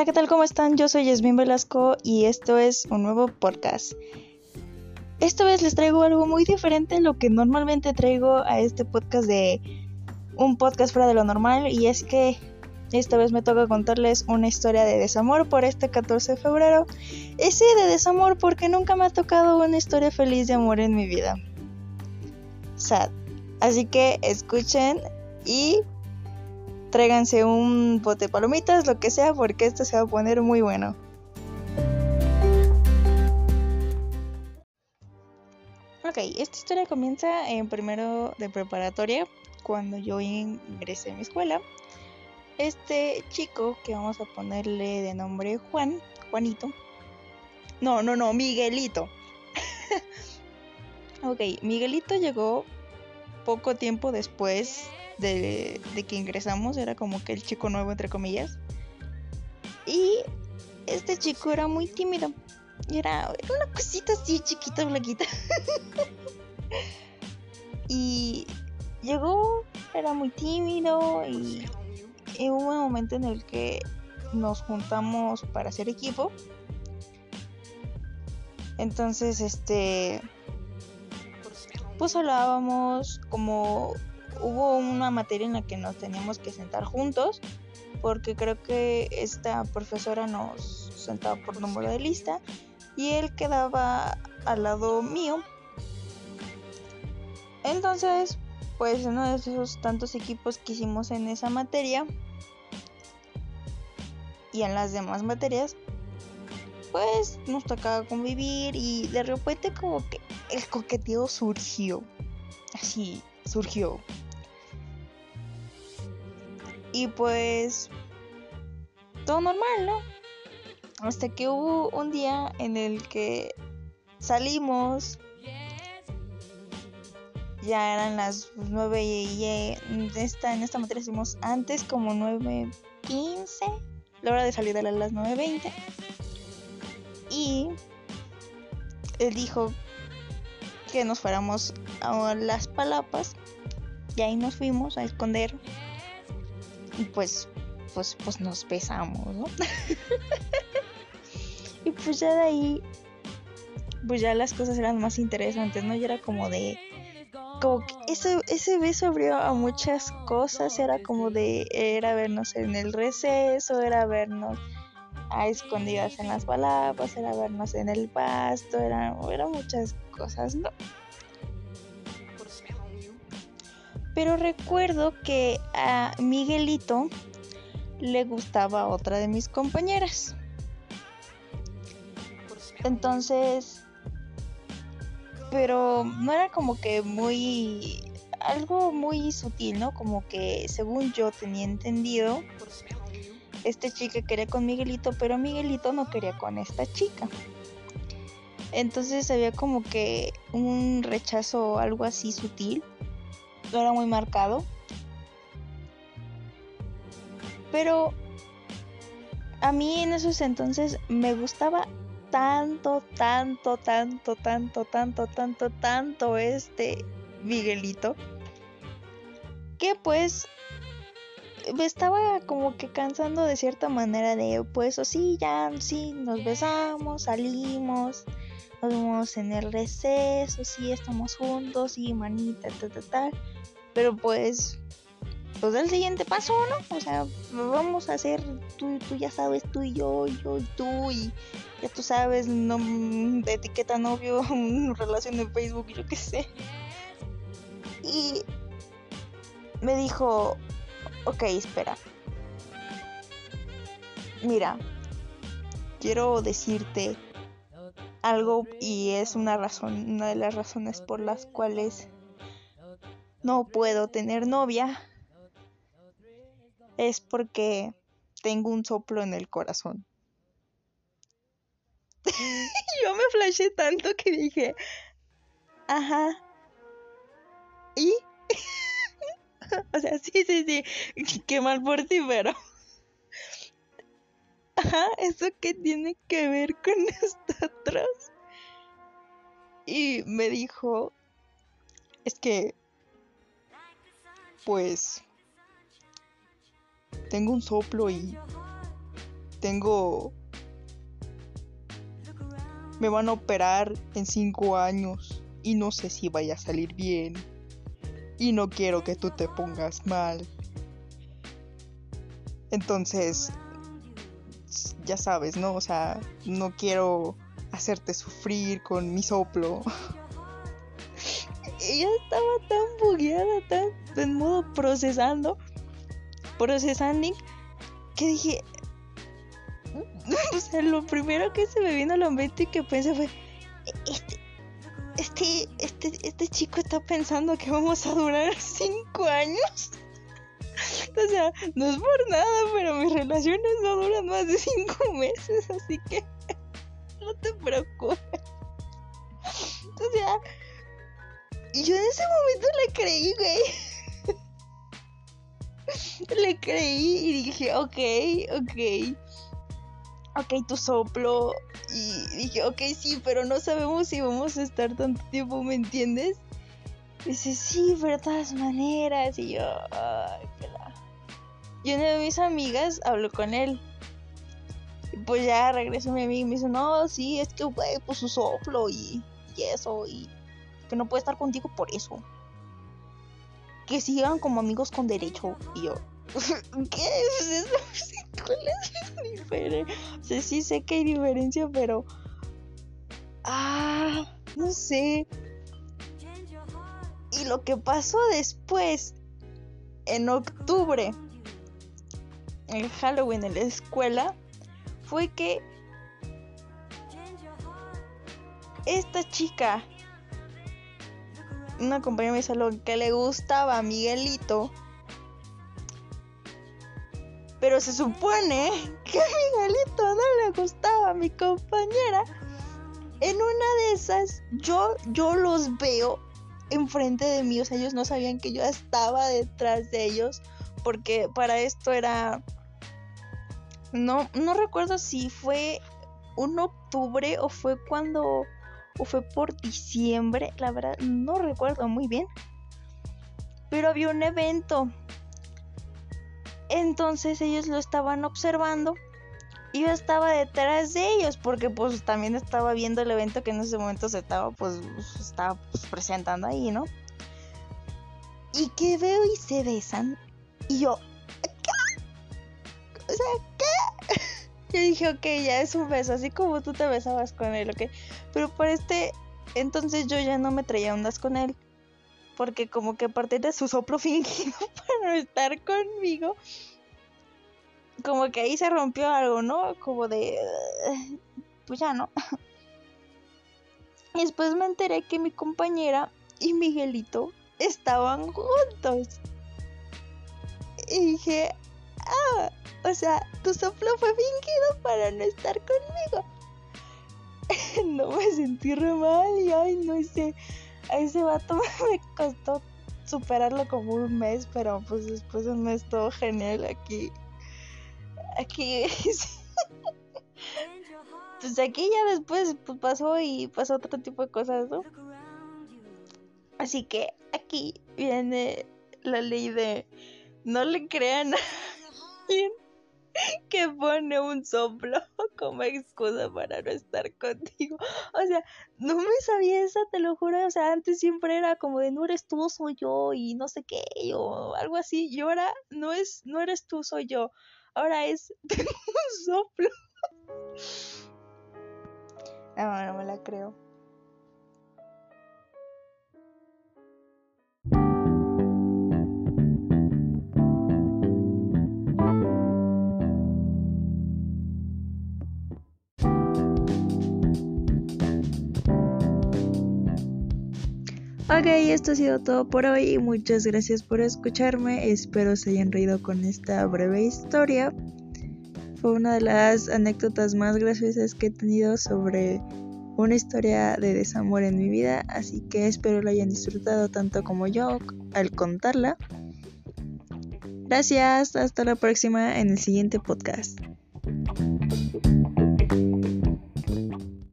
Hola, ¿qué tal? ¿Cómo están? Yo soy Yasmin Velasco y esto es un nuevo podcast. Esta vez les traigo algo muy diferente a lo que normalmente traigo a este podcast de un podcast fuera de lo normal y es que esta vez me toca contarles una historia de desamor por este 14 de febrero. Y sí, de desamor porque nunca me ha tocado una historia feliz de amor en mi vida. Sad. Así que escuchen y tráiganse un bote de palomitas, lo que sea, porque esto se va a poner muy bueno. Ok, esta historia comienza en primero de preparatoria, cuando yo ingresé a mi escuela. Este chico, que vamos a ponerle de nombre Juan, Juanito. No, no, no, Miguelito. ok, Miguelito llegó poco tiempo después de, que ingresamos, era como que el chico nuevo, entre comillas. Y este chico era muy tímido. Y era, una cosita así chiquita, blanquita. y llegó, era muy tímido y, y, hubo un momento en el que nos juntamos para hacer equipo. Entonces, este, pues hablábamos como hubo una materia en la que nos teníamos que sentar juntos porque creo que esta profesora nos sentaba por número de lista y él quedaba al lado mío. Entonces, pues uno de esos tantos equipos que hicimos en esa materia y en las demás materias, pues nos tocaba convivir y de repente como que el coqueteo surgió. Así surgió. Y pues todo normal, ¿no? Hasta que hubo un día en el que salimos. Ya eran las 9 y, en esta, en esta materia hicimos antes como 9.15. La hora de salir era las 9.20. Y él dijo que nos fuéramos a las palapas. Y ahí nos fuimos a esconder pues, pues, pues nos besamos, ¿no? y pues ya de ahí, pues ya las cosas eran más interesantes, ¿no? Y era como de, como ese, ese beso abrió a muchas cosas, era como de, era vernos en el receso, era vernos a escondidas en las palabras, era vernos en el pasto, eran era muchas cosas, ¿no? Pero recuerdo que a Miguelito le gustaba otra de mis compañeras. Entonces, pero no era como que muy algo muy sutil, ¿no? Como que según yo tenía entendido, este chica quería con Miguelito, pero Miguelito no quería con esta chica. Entonces había como que un rechazo algo así sutil no era muy marcado. Pero a mí en esos entonces me gustaba tanto, tanto, tanto, tanto, tanto, tanto, tanto este Miguelito. Que pues me estaba como que cansando de cierta manera de pues o sí, ya, sí, nos besamos, salimos, nos vemos en el receso, sí, estamos juntos, sí, manita, tal, tal, tal. Pero pues, pues el siguiente paso, ¿no? O sea, vamos a hacer, tú, tú ya sabes, tú y yo, yo y tú, y ya tú sabes, no, de etiqueta novio, relación de Facebook, yo qué sé. Y me dijo, ok, espera. Mira, quiero decirte algo y es una razón, una de las razones por las cuales no puedo tener novia es porque tengo un soplo en el corazón. Yo me flashé tanto que dije, ajá. ¿Y? o sea, sí, sí, sí. Qué mal por ti, pero. Ajá, ¿eso qué tiene que ver con nosotros? Y me dijo, es que pues tengo un soplo y tengo... Me van a operar en cinco años y no sé si vaya a salir bien. Y no quiero que tú te pongas mal. Entonces, ya sabes, ¿no? O sea, no quiero hacerte sufrir con mi soplo. Ella estaba tan bugueada, tan en modo procesando, procesando, que dije, o sea, lo primero que se me vino a la mente y que pensé fue, este, este, este, este chico está pensando que vamos a durar cinco años. O sea, no es por nada, pero mis relaciones no duran más de cinco meses, así que no te preocupes. O sea, yo en ese momento le creí, güey. Le creí y dije, ok, ok. Ok, tu soplo. Y dije, ok, sí, pero no sabemos si vamos a estar tanto tiempo, ¿me entiendes? Dice, sí, pero de todas maneras. Y yo, ay, qué la... Y una de mis amigas habló con él. Y pues ya regresó mi amiga y me dice, no, sí, es que, güey, pues su soplo y, y eso. Y que no puede estar contigo por eso. Que sigan como amigos con derecho. Y yo, ¿qué es eso? ¿Cuál es diferencia? Sí sé que hay diferencia, pero. Ah, no sé. Y lo que pasó después, en octubre, en Halloween en la escuela, fue que esta chica, una compañera de mi salón que le gustaba a Miguelito, pero se supone que a Miguelito no le gustaba a mi compañera. En una de esas, yo, yo los veo enfrente de mí, o sea, ellos no sabían que yo estaba detrás de ellos, porque para esto era... No, no recuerdo si fue un octubre o fue cuando... o fue por diciembre, la verdad no recuerdo muy bien. Pero había un evento entonces ellos lo estaban observando y yo estaba detrás de ellos porque pues también estaba viendo el evento que en ese momento se estaba pues estaba pues, presentando ahí, ¿no? Y que veo y se besan y yo ¿qué? O sea, ¿qué? Yo dije, ok, ya es un beso, así como tú te besabas con él, ok. Pero por este, entonces yo ya no me traía ondas con él porque como que a partir de su soplo fingido para no estar conmigo, como que ahí se rompió algo, ¿no? Como de, pues ya no. Después me enteré que mi compañera y Miguelito estaban juntos. Y dije, ah, o sea, tu soplo fue fingido para no estar conmigo. No me sentí re mal y ay, no sé a ese vato me costó superarlo como un mes, pero pues después de un mes todo genial aquí. Aquí. pues aquí ya después pues, pasó y pasó otro tipo de cosas, ¿no? Así que aquí viene la ley de no le crean a alguien que pone un soplo como excusa para no estar contigo. O sea, no me sabía esa, te lo juro. O sea, antes siempre era como de no eres tú, soy yo y no sé qué, o algo así. Y ahora no es, no eres tú, soy yo. Ahora es un soplo. No, no me la creo. Ok, esto ha sido todo por hoy. Muchas gracias por escucharme. Espero se hayan reído con esta breve historia. Fue una de las anécdotas más graciosas que he tenido sobre una historia de desamor en mi vida. Así que espero la hayan disfrutado tanto como yo al contarla. Gracias, hasta la próxima en el siguiente podcast.